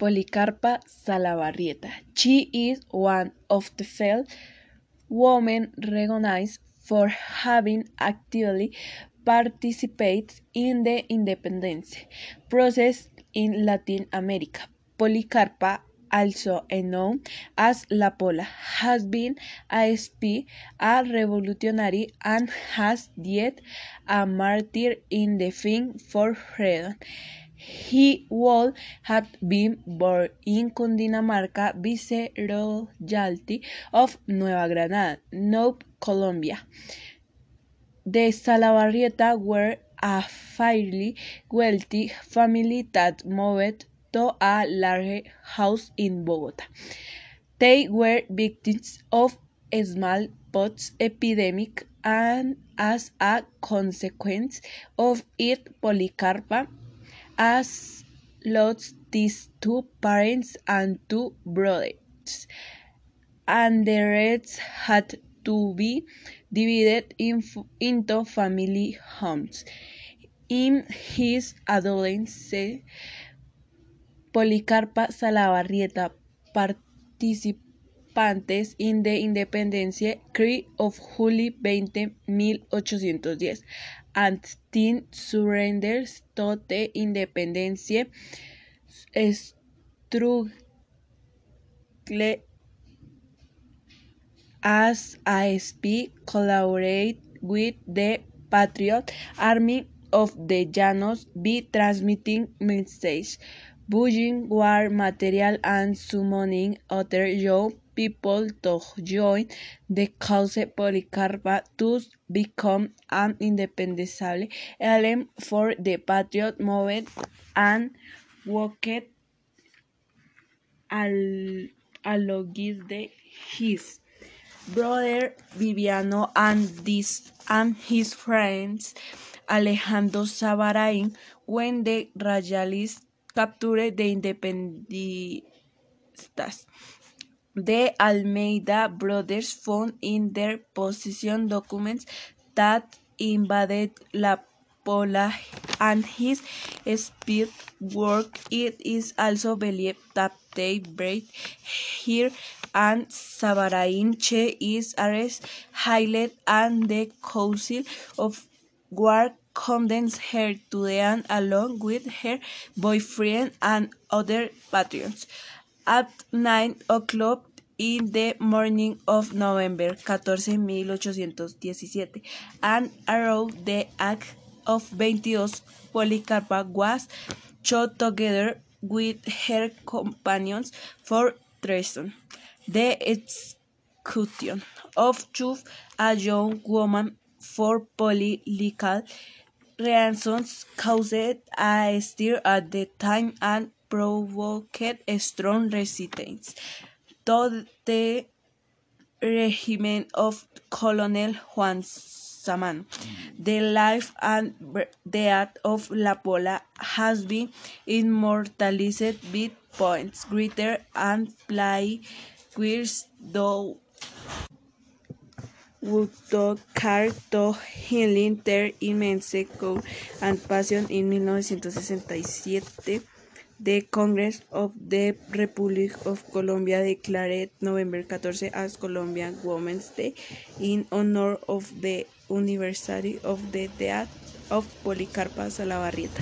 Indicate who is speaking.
Speaker 1: Policarpa Salabarrieta. She is one of the few women recognized for having actively participated in the independence process in Latin America. Policarpa, also known as La Pola, has been a spy, a revolutionary, and has died a martyr in the fight for freedom. He would have been born in Cundinamarca, Viceroyalty of Nueva Granada, now Colombia. The Salabarrieta were a fairly wealthy family that moved to a large house in Bogota. They were victims of a smallpox epidemic and as a consequence of it Policarpa has lost his two parents and two brothers, and the rest had to be divided in, into family homes. In his adolescence, Policarpa Salabarrieta participantes in the Independence Cry of July 20, 1810 and then surrenders to the independence struggle as a spy collaborate with the Patriot Army of the Llanos by transmitting messages, buying war material and summoning other young people to join the cause Policarpa thus become an indispensable element for the patriot movement and worked alongside his brother Viviano and, and his friends Alejandro Sabarain when the Royalists captured the Independentistas. The Almeida brothers found in their possession documents that invaded La Pola and his speed work. It is also believed that they buried here and Sabarain Che is arrested, jailed, and the Council of War condemns her to death along with her boyfriend and other patrons. At nine o'clock in the morning of November 14, 1817, and around the age of 22, Policarpa was shot together with her companions for treason. The execution of Chuff, a young woman, for political reasons caused a stir at the time and provoked strong resistance to the regime of Colonel Juan Samano. The life and death of La Pola has been immortalized with poems, written and played with though to highlight their immense courage and passion in 1967. The Congress of the Republic of Colombia declared November 14 as Colombian Women's Day in honor of the anniversary of the death of Policarpa Salabarrieta.